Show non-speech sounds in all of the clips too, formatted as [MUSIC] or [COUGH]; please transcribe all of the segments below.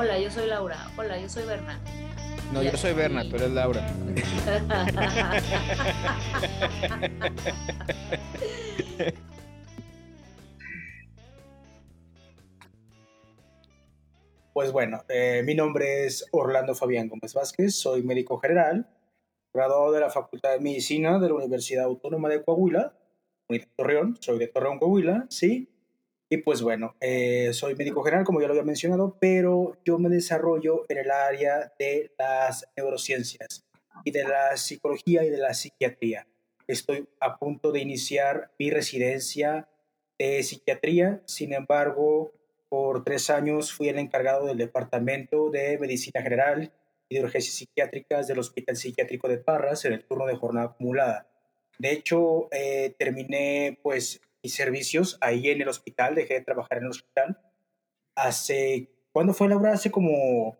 Hola, yo soy Laura. Hola, yo soy Berna. No, yo soy Berna, tú eres Laura. Pues bueno, eh, mi nombre es Orlando Fabián Gómez Vázquez, soy médico general, graduado de la Facultad de Medicina de la Universidad Autónoma de Coahuila, de Torreón, soy de Torreón, Coahuila, sí. Y pues bueno, eh, soy médico general, como ya lo había mencionado, pero yo me desarrollo en el área de las neurociencias y de la psicología y de la psiquiatría. Estoy a punto de iniciar mi residencia de psiquiatría, sin embargo, por tres años fui el encargado del Departamento de Medicina General y de Urgencias Psiquiátricas del Hospital Psiquiátrico de Parras en el turno de jornada acumulada. De hecho, eh, terminé pues mis servicios ahí en el hospital, dejé de trabajar en el hospital. Hace, ¿cuándo fue Laura? Hace como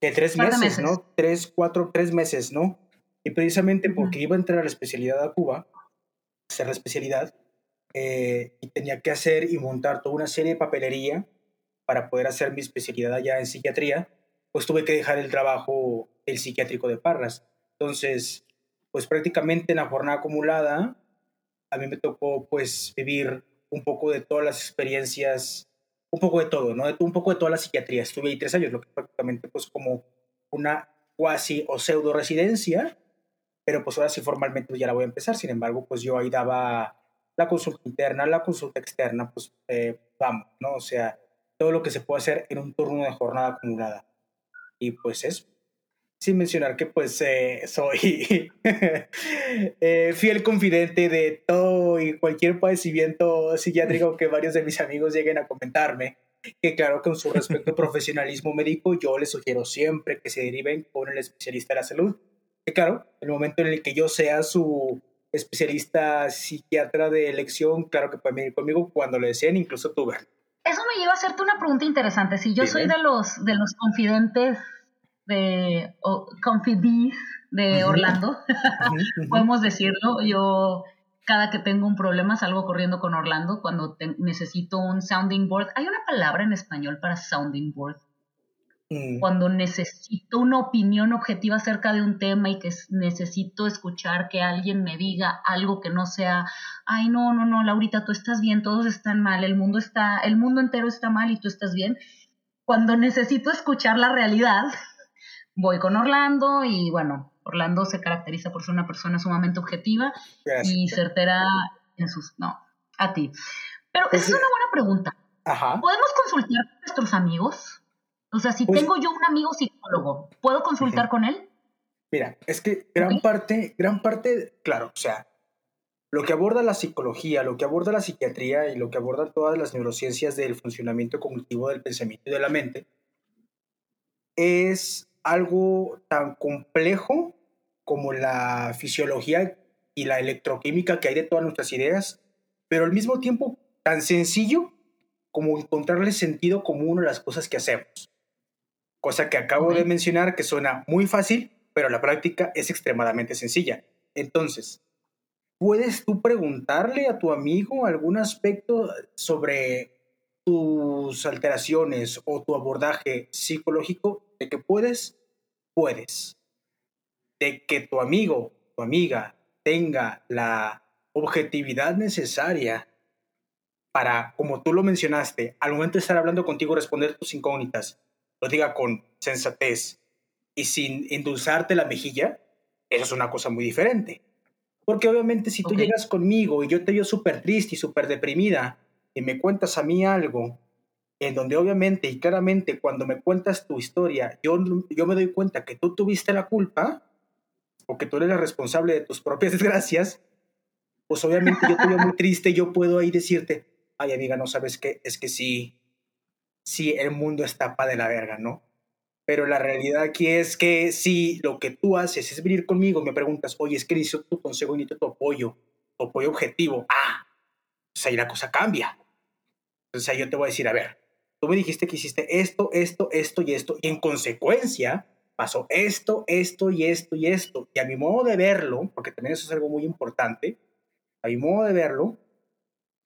que tres meses, ¿no? Tres, cuatro, tres meses, ¿no? Y precisamente porque iba a entrar a la especialidad a Cuba, hacer la especialidad, eh, y tenía que hacer y montar toda una serie de papelería para poder hacer mi especialidad allá en psiquiatría, pues tuve que dejar el trabajo el psiquiátrico de Parras. Entonces, pues prácticamente en la jornada acumulada, a mí me tocó pues vivir un poco de todas las experiencias, un poco de todo, ¿no? Un poco de toda la psiquiatría. Estuve ahí tres años, lo que prácticamente pues como una cuasi o pseudo residencia, pero pues ahora sí formalmente ya la voy a empezar. Sin embargo, pues yo ahí daba la consulta interna, la consulta externa, pues eh, vamos, ¿no? O sea, todo lo que se puede hacer en un turno de jornada acumulada. Y pues es sin mencionar que pues eh, soy [LAUGHS] eh, fiel confidente de todo y cualquier padecimiento psiquiátrico que varios de mis amigos lleguen a comentarme. Que claro, con su respecto al profesionalismo médico, yo les sugiero siempre que se deriven con el especialista de la salud. Que claro, el momento en el que yo sea su especialista psiquiatra de elección, claro que pueden venir conmigo cuando lo deseen, incluso tú. Eso me lleva a hacerte una pregunta interesante. Si yo soy de los, de los confidentes de Confidis de Orlando, podemos decirlo. Yo cada que tengo un problema salgo corriendo con Orlando cuando necesito un sounding board. Hay una palabra en español para sounding board. Mm. Cuando necesito una opinión objetiva acerca de un tema y que necesito escuchar que alguien me diga algo que no sea, ay no, no, no, Laurita, tú estás bien, todos están mal, el mundo está, el mundo entero está mal y tú estás bien. Cuando necesito escuchar la realidad, voy con Orlando y bueno, Orlando se caracteriza por ser una persona sumamente objetiva y certera en sus... No, a ti. Pero esa es una buena pregunta. ¿Podemos consultar con nuestros amigos? O sea, si pues tengo yo un amigo psicólogo, ¿puedo consultar con él? Mira, es que gran parte, gran parte, claro, o sea, lo que aborda la psicología, lo que aborda la psiquiatría y lo que aborda todas las neurociencias del funcionamiento cognitivo del pensamiento y de la mente es algo tan complejo como la fisiología y la electroquímica que hay de todas nuestras ideas, pero al mismo tiempo tan sencillo como encontrarle sentido común a las cosas que hacemos. Cosa que acabo de mencionar que suena muy fácil, pero la práctica es extremadamente sencilla. Entonces, ¿puedes tú preguntarle a tu amigo algún aspecto sobre tus alteraciones o tu abordaje psicológico de que puedes, puedes. De que tu amigo, tu amiga tenga la objetividad necesaria para, como tú lo mencionaste, al momento de estar hablando contigo, responder tus incógnitas, lo diga con sensatez y sin endulzarte la mejilla, eso es una cosa muy diferente. Porque obviamente si tú llegas conmigo y yo te veo súper triste y súper deprimida y me cuentas a mí algo en donde obviamente y claramente cuando me cuentas tu historia, yo, yo me doy cuenta que tú tuviste la culpa o que tú eres la responsable de tus propias [LAUGHS] desgracias, pues obviamente yo te veo muy triste, yo puedo ahí decirte, ay amiga, no sabes qué, es que sí, sí, el mundo está pa' de la verga, ¿no? Pero la realidad aquí es que si lo que tú haces es venir conmigo, me preguntas, oye, es que necesito tu consejo, necesito tu apoyo, tu apoyo objetivo, ah, pues ahí la cosa cambia. Entonces ahí yo te voy a decir, a ver, tú me dijiste que hiciste esto, esto, esto y esto, y en consecuencia pasó esto, esto y esto y esto. Y a mi modo de verlo, porque también eso es algo muy importante, a mi modo de verlo,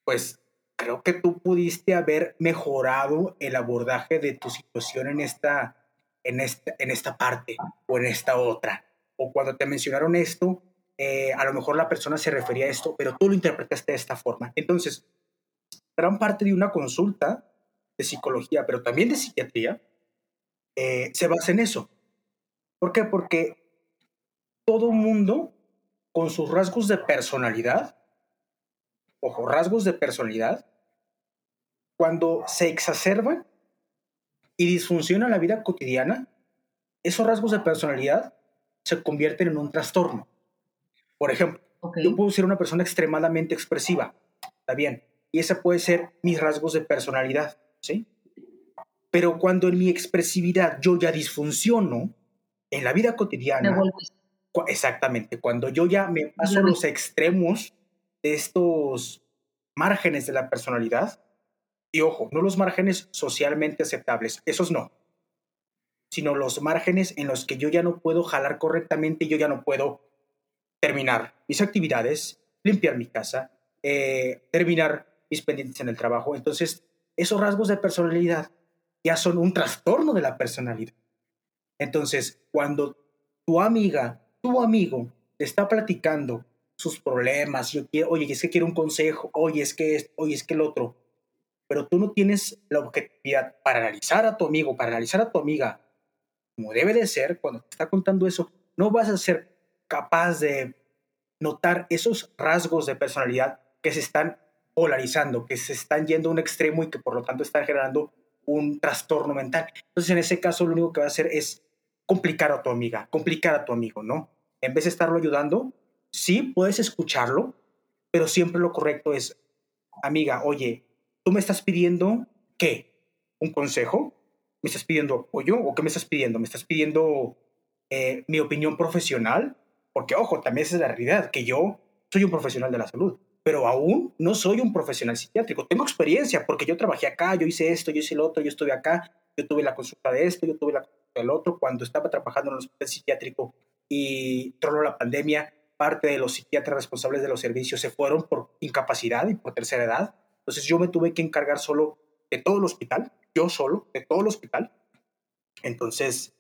pues creo que tú pudiste haber mejorado el abordaje de tu situación en esta, en esta, en esta parte o en esta otra. O cuando te mencionaron esto, eh, a lo mejor la persona se refería a esto, pero tú lo interpretaste de esta forma. Entonces, gran parte de una consulta de psicología, pero también de psiquiatría, eh, se basa en eso. ¿Por qué? Porque todo mundo con sus rasgos de personalidad, ojo, rasgos de personalidad, cuando se exacerban y disfunciona la vida cotidiana, esos rasgos de personalidad se convierten en un trastorno. Por ejemplo, yo puedo ser una persona extremadamente expresiva, está bien, y ese puede ser mis rasgos de personalidad, ¿sí? Pero cuando en mi expresividad yo ya disfunciono, en la vida cotidiana, exactamente, cuando yo ya me paso los extremos de estos márgenes de la personalidad, y ojo, no los márgenes socialmente aceptables, esos no, sino los márgenes en los que yo ya no puedo jalar correctamente yo ya no puedo terminar mis actividades, limpiar mi casa, eh, terminar mis pendientes en el trabajo. Entonces, esos rasgos de personalidad ya son un trastorno de la personalidad. Entonces, cuando tu amiga, tu amigo, te está platicando sus problemas, yo quiero, oye, es que quiero un consejo, oye, es que es, oye, es que el otro, pero tú no tienes la objetividad para analizar a tu amigo, para analizar a tu amiga, como debe de ser, cuando te está contando eso, no vas a ser capaz de notar esos rasgos de personalidad que se están polarizando, que se están yendo a un extremo y que por lo tanto están generando un trastorno mental. Entonces, en ese caso, lo único que va a hacer es complicar a tu amiga, complicar a tu amigo, ¿no? En vez de estarlo ayudando, sí puedes escucharlo, pero siempre lo correcto es, amiga, oye, tú me estás pidiendo qué? ¿Un consejo? ¿Me estás pidiendo apoyo? ¿O qué me estás pidiendo? ¿Me estás pidiendo eh, mi opinión profesional? Porque, ojo, también esa es la realidad, que yo soy un profesional de la salud pero aún no soy un profesional psiquiátrico. Tengo experiencia porque yo trabajé acá, yo hice esto, yo hice lo otro, yo estuve acá, yo tuve la consulta de esto, yo tuve la consulta del otro. Cuando estaba trabajando en el hospital psiquiátrico y tronó la pandemia, parte de los psiquiatras responsables de los servicios se fueron por incapacidad y por tercera edad. Entonces yo me tuve que encargar solo de todo el hospital, yo solo, de todo el hospital. Entonces,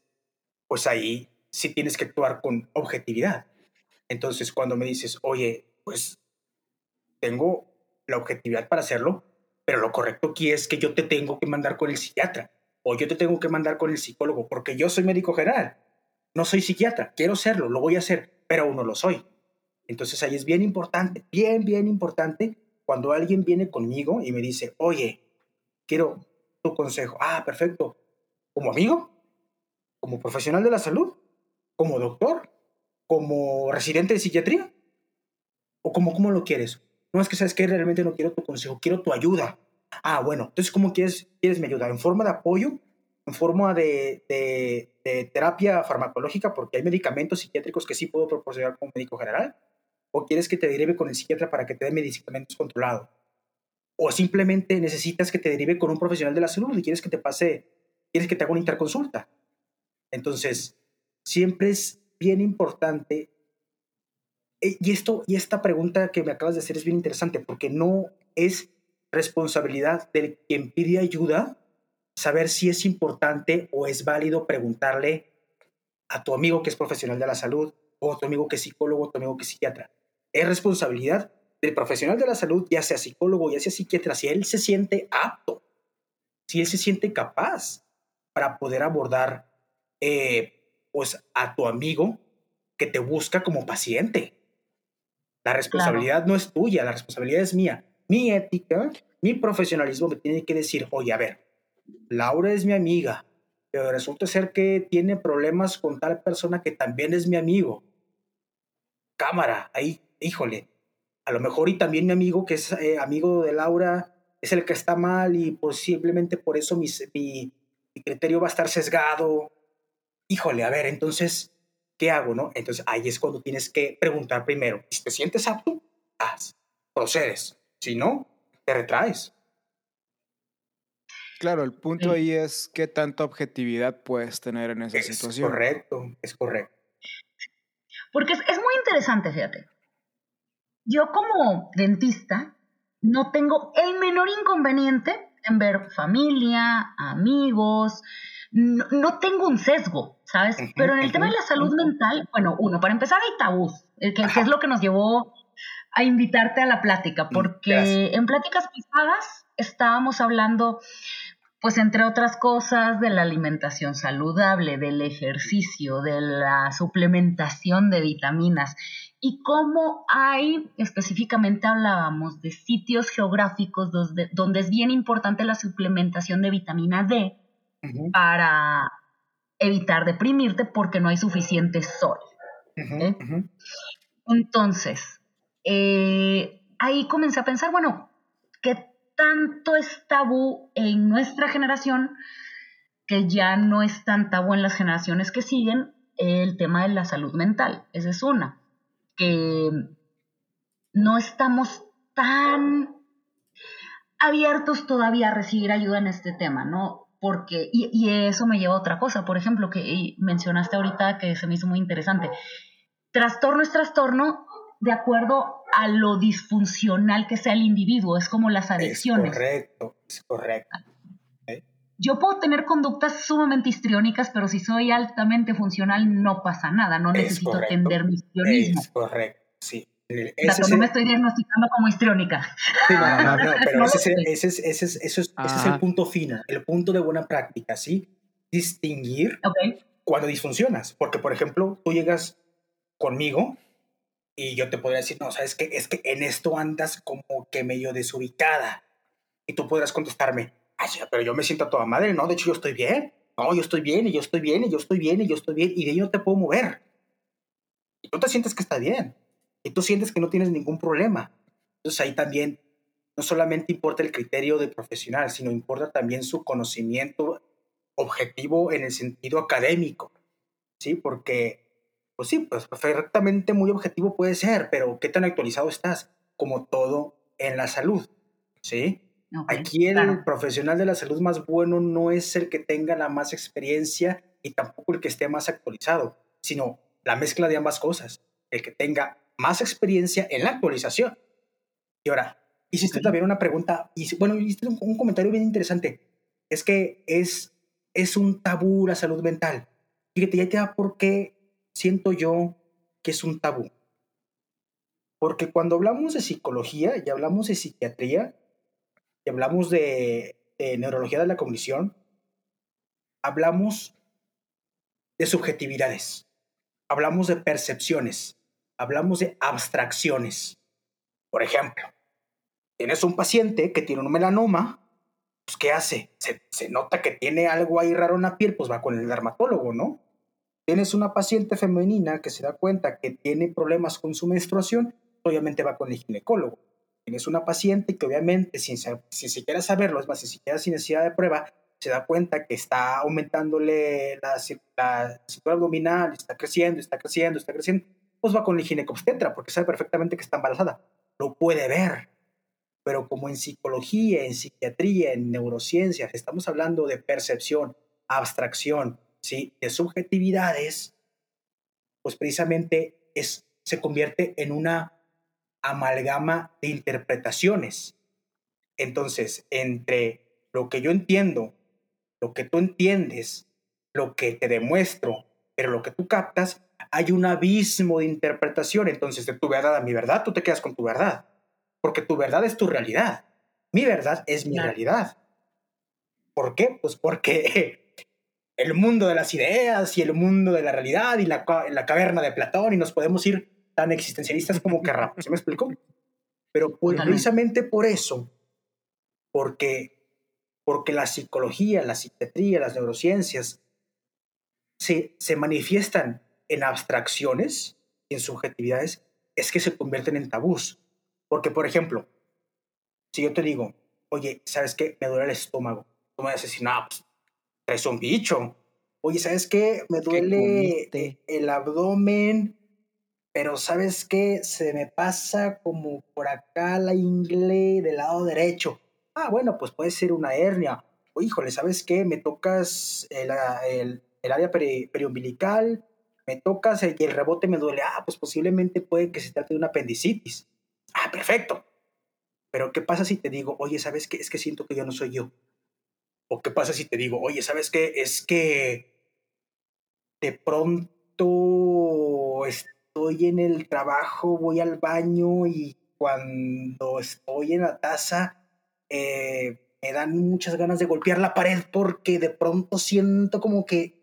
pues ahí sí tienes que actuar con objetividad. Entonces, cuando me dices, oye, pues tengo la objetividad para hacerlo, pero lo correcto aquí es que yo te tengo que mandar con el psiquiatra o yo te tengo que mandar con el psicólogo porque yo soy médico general, no soy psiquiatra, quiero serlo, lo voy a hacer, pero aún no lo soy. Entonces ahí es bien importante, bien, bien importante cuando alguien viene conmigo y me dice, oye, quiero tu consejo. Ah, perfecto. ¿Como amigo? ¿Como profesional de la salud? ¿Como doctor? ¿Como residente de psiquiatría? ¿O como cómo lo quieres? No es que sabes que realmente no quiero tu consejo, quiero tu ayuda. Ah, bueno, entonces, ¿cómo quieres, quieres mi ayuda? ¿En forma de apoyo? ¿En forma de, de, terapia farmacológica? Porque hay medicamentos psiquiátricos que sí puedo proporcionar como médico general. ¿O quieres que te derive con el psiquiatra para que te dé medicamentos controlados? ¿O simplemente necesitas que te derive con un profesional de la salud y quieres que te pase, quieres que te haga una interconsulta? Entonces, siempre es bien importante y, esto, y esta pregunta que me acabas de hacer es bien interesante porque no es responsabilidad del quien pide ayuda saber si es importante o es válido preguntarle a tu amigo que es profesional de la salud o a tu amigo que es psicólogo o tu amigo que es psiquiatra. Es responsabilidad del profesional de la salud, ya sea psicólogo, ya sea psiquiatra, si él se siente apto, si él se siente capaz para poder abordar eh, pues a tu amigo que te busca como paciente. La responsabilidad no es tuya, la responsabilidad es mía. Mi ética, mi profesionalismo me tiene que decir, oye, a ver, Laura es mi amiga, pero resulta ser que tiene problemas con tal persona que también es mi amigo. Cámara, ahí, híjole, a lo mejor y también mi amigo que es eh, amigo de Laura es el que está mal y posiblemente por eso mi, mi criterio va a estar sesgado. Híjole, a ver, entonces ¿qué hago? No? Entonces ahí es cuando tienes que preguntar primero, si te sientes apto, haz, procedes, si no, te retraes. Claro, el punto ahí es qué tanta objetividad puedes tener en esa situación. Es correcto, es correcto. Porque es, es, muy interesante, fíjate. Yo como dentista, no tengo el menor inconveniente en ver familia, amigos, no, tengo un sesgo, ¿sabes? Pero en el tema de la salud mental, bueno, uno, para empezar hay tabús, eh, que, es lo que nos llevó a invitarte a la plática, mm, porque en pláticas pasadas estábamos hablando pues entre otras cosas, de la alimentación saludable, del ejercicio, de la suplementación de vitaminas y cómo hay, específicamente hablábamos de sitios geográficos donde, es bien importante la suplementación de vitamina D para evitar deprimirte porque no hay suficiente sol. Entonces, eh, ahí comencé a pensar, bueno, ¿qué tanto es tabú en nuestra generación que ya no es tan tabú en las generaciones que siguen el tema de la salud mental. Esa es una, que no estamos tan abiertos todavía a recibir ayuda en este tema, ¿no? Porque, y, y eso me lleva a otra cosa, por ejemplo, que mencionaste ahorita que se me hizo muy interesante. Trastorno es trastorno de acuerdo a lo disfuncional que sea el individuo, es como las adicciones. Es correcto, es correcto. Yo puedo tener conductas sumamente histriónicas, pero si soy altamente funcional no pasa nada, no necesito atender mi histrionismo. Es correcto, sí. no me estoy diagnosticando como histriónica. Sí, no, no, no, [LAUGHS] pero ese, es, ese, es, ese, es, el punto fino, el punto de buena práctica, ¿sí? Distinguir cuando disfuncionas. Porque, por ejemplo, tú llegas conmigo y yo te podría decir, no, sabes que es que en esto andas como que medio desubicada. Y tú podrás contestarme, pero yo me siento a toda madre, no, de hecho yo estoy bien. No, yo estoy bien, y yo estoy bien, y yo estoy bien, y yo estoy bien, y de ahí te puedo mover. Y tú te sientes que está bien. Y tú sientes que no tienes ningún problema. Entonces ahí también no solamente importa el criterio de profesional, sino importa también su conocimiento objetivo en el sentido académico. ¿Sí? Porque pues sí, pues perfectamente muy objetivo puede ser, pero ¿qué tan actualizado estás? Como todo en la salud, ¿sí? Aquí el profesional de la salud más bueno no es el que tenga la más experiencia y tampoco el que esté más actualizado, sino la mezcla de ambas cosas, el que tenga más experiencia en la actualización. Y ahora, hiciste también una pregunta, y bueno, hiciste un, un, comentario bien interesante, es que es, es un tabú la salud mental. Fíjate, ya te da por qué siento yo que es un tabú. Porque cuando hablamos de psicología y hablamos de psiquiatría y hablamos de, neurología de la cognición, hablamos de subjetividades, hablamos de percepciones, hablamos de abstracciones. Por ejemplo, tienes un paciente que tiene un melanoma, pues ¿qué hace? Se, se, nota que tiene algo ahí raro en la piel, pues va con el dermatólogo, ¿no? Tienes una paciente femenina que se da cuenta que tiene problemas con su menstruación, obviamente va con el ginecólogo. Tienes una paciente que obviamente, sin, sin siquiera saberlo, es más, sin siquiera sin necesidad de prueba, se da cuenta que está aumentándole la, la cintura abdominal, está creciendo, está creciendo, está creciendo, pues va con el ginecobstetra porque sabe perfectamente que está embarazada. Lo puede ver. Pero como en psicología, en psiquiatría, en neurociencias, estamos hablando de percepción, abstracción, ¿sí? de subjetividades, pues precisamente es, se convierte en una amalgama de interpretaciones. Entonces, entre lo que yo entiendo, lo que tú entiendes, lo que te demuestro, pero lo que tú captas, hay un abismo de interpretación. Entonces, de tu verdad a mi verdad, tú te quedas con tu verdad, porque tu verdad es tu realidad. Mi verdad es mi realidad. ¿Por qué? Pues porque [LAUGHS] el mundo de las ideas y el mundo de la realidad y la, la caverna de Platón y nos podemos ir tan existencialistas como querramos. ¿Se me explicó? Pero precisamente por eso, porque, porque la psicología, la psiquiatría, las neurociencias se, se manifiestan en abstracciones y en subjetividades, es que se convierten en tabús. Porque, por ejemplo, si yo te digo, oye, ¿sabes qué? Me duele el estómago. Tú me decir, no, pues, es un bicho. Oye, ¿sabes qué? Me duele el abdomen, pero ¿sabes qué? Se me pasa como por acá la ingle del lado derecho. Ah, bueno, pues puede ser una hernia. O híjole, ¿sabes qué? Me tocas el, el, área periumbilical, me tocas y el rebote me duele. Ah, pues posiblemente puede que se trate de una apendicitis. Ah, perfecto. Pero ¿qué pasa si te digo, oye, ¿sabes qué? Es que siento que yo no soy yo. ¿O qué pasa si te digo, oye, ¿sabes qué? Es que de pronto estoy en el trabajo, voy al baño y cuando estoy en la taza eh, me dan muchas ganas de golpear la pared porque de pronto siento como que,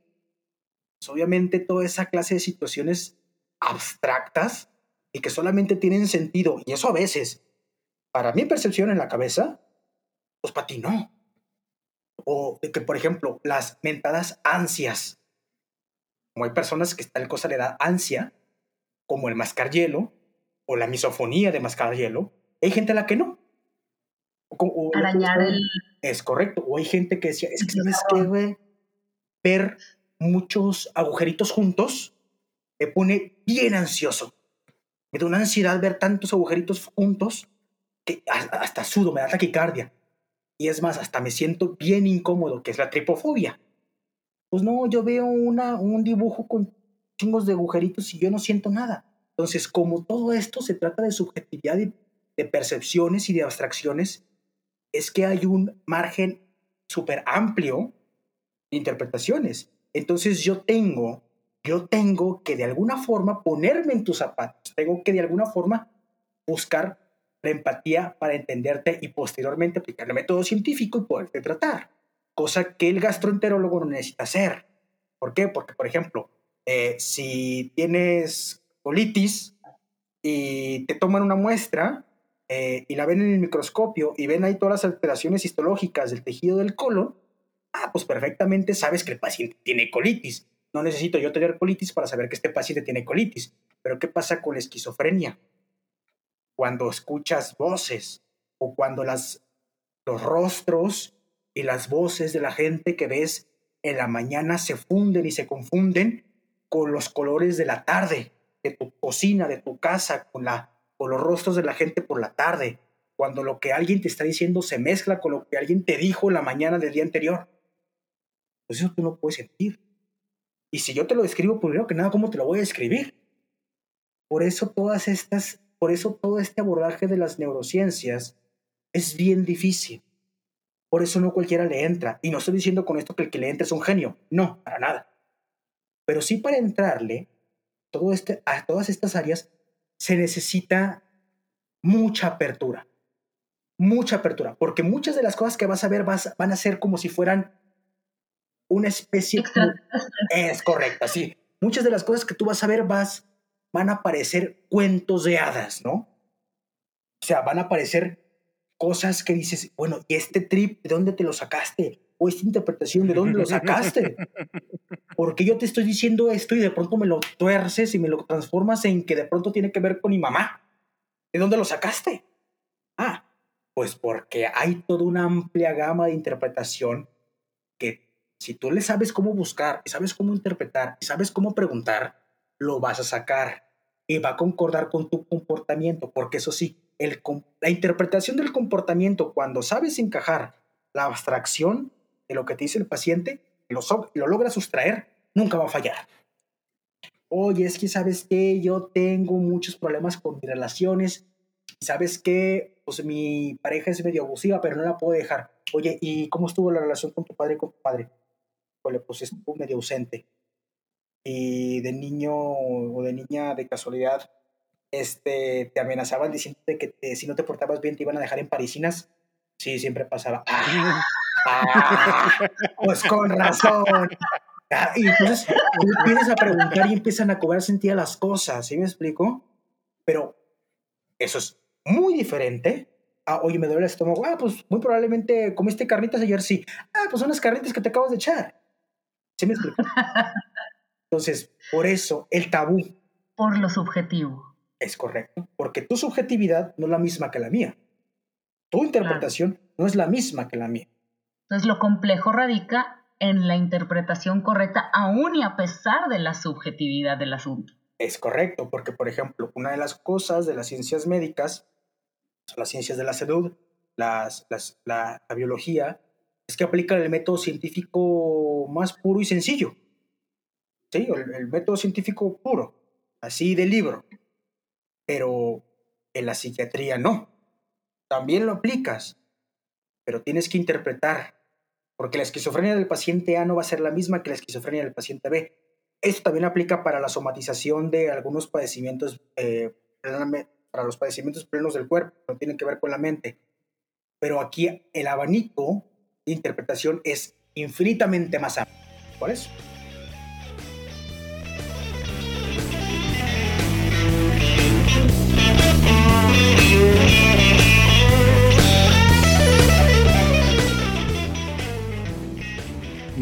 pues, obviamente, toda esa clase de situaciones abstractas y que solamente tienen sentido, y eso a veces, para mi percepción en la cabeza, pues para ti no. O que, por ejemplo, las mentadas ansias. Como hay personas que tal cosa le da ansia, como el mascar hielo, o la misofonía de mascar hielo, hay gente a la que no. Arañar el... Es correcto. O hay gente que decía, es que sabes güey, ver muchos agujeritos juntos me pone bien ansioso. Me da una ansiedad ver tantos agujeritos juntos que hasta sudo, me da taquicardia. Y es más, hasta me siento bien incómodo, que es la tripofobia. Pues no, yo veo una, un dibujo con chingos de agujeritos y yo no siento nada. Entonces, como todo esto se trata de subjetividad de percepciones y de abstracciones, es que hay un margen súper amplio de interpretaciones. Entonces yo tengo, yo tengo que de alguna forma ponerme en tus zapatos, tengo que de alguna forma buscar la empatía para entenderte y posteriormente aplicar el método científico y poderte tratar, cosa que el gastroenterólogo no necesita hacer. ¿Por qué? Porque, por ejemplo, eh, si tienes colitis y te toman una muestra, eh, y la ven en el microscopio y ven ahí todas las alteraciones histológicas del tejido del colon, ah, pues perfectamente sabes que el paciente tiene colitis. No necesito yo tener colitis para saber que este paciente tiene colitis. Pero ¿qué pasa con la esquizofrenia? Cuando escuchas voces o cuando las, los rostros y las voces de la gente que ves en la mañana se funden y se confunden con los colores de la tarde, de tu cocina, de tu casa, con la o los rostros de la gente por la tarde, cuando lo que alguien te está diciendo se mezcla con lo que alguien te dijo en la mañana del día anterior. Pues eso tú no puedes sentir. Y si yo te lo describo, primero que nada, ¿cómo te lo voy a escribir? Por eso todas estas, por eso todo este abordaje de las neurociencias es bien difícil. Por eso no cualquiera le entra. Y no estoy diciendo con esto que el que le entra es un genio. No, para nada. Pero sí para entrarle todo este, a todas estas áreas se necesita mucha apertura, mucha apertura, porque muchas de las cosas que vas a ver van a ser como si fueran una especie... Es correcto, sí. Muchas de las cosas que tú vas a ver vas, van a parecer cuentos de hadas, ¿no? O sea, van a aparecer cosas que dices, bueno, ¿y este trip de dónde te lo sacaste? ¿O esta interpretación de dónde lo sacaste? [LAUGHS] porque yo te estoy diciendo esto y de pronto me lo tuerces y me lo transformas en que de pronto tiene que ver con mi mamá? ¿De dónde lo sacaste? Ah, pues porque hay toda una amplia gama de interpretación que si tú le sabes cómo buscar y sabes cómo interpretar y sabes cómo preguntar, lo vas a sacar y va a concordar con tu comportamiento, porque eso sí, el, la interpretación del comportamiento, cuando sabes encajar la abstracción de lo que te dice el paciente, lo, lo logra sustraer, nunca va a fallar. Oye, es que sabes que yo tengo muchos problemas con mis relaciones. sabes que pues mi pareja es medio abusiva, pero no la puedo dejar. Oye, ¿y cómo estuvo la relación con tu padre y con tu padre? pues estuvo medio ausente. Y de niño o de niña de casualidad, este, te amenazaban diciéndote que si no te portabas bien te iban a dejar en parisinas. Sí, siempre pasaba. Ah, pues con razón. Ah, y entonces tú empiezas a preguntar y empiezan a cobrar sentido las cosas, ¿sí me explico? Pero eso es muy diferente a, oye, me duele el estómago. Ah, pues muy probablemente comiste carnitas ayer, sí. Ah, pues son las carnitas que te acabas de echar. ¿Sí me explico? Entonces, por eso el tabú. Por lo subjetivo. Es correcto, porque tu subjetividad no es la misma que la mía. Tu interpretación no es la misma que la mía. Entonces, lo complejo radica en la interpretación correcta, aún y a pesar de la subjetividad del asunto. Es correcto, porque, por ejemplo, una de las cosas de las ciencias médicas, las ciencias de la salud, las, la, biología, es que aplican el método científico más puro y sencillo. Sí, el, el método científico puro, así de libro. Pero en la psiquiatría no. también lo aplicas, pero tienes que interpretar, porque la esquizofrenia del paciente A no va a ser la misma que la esquizofrenia del paciente B. Esto también aplica para la somatización de algunos padecimientos, eh, para los padecimientos plenos del cuerpo, no tienen que ver con la mente. Pero aquí el abanico de interpretación es infinitamente más amplio. Por eso.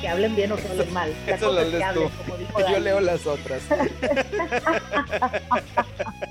Que hablen bien o que hablen mal. Eso lo lees tú. [LAUGHS] Yo leo las otras. [LAUGHS]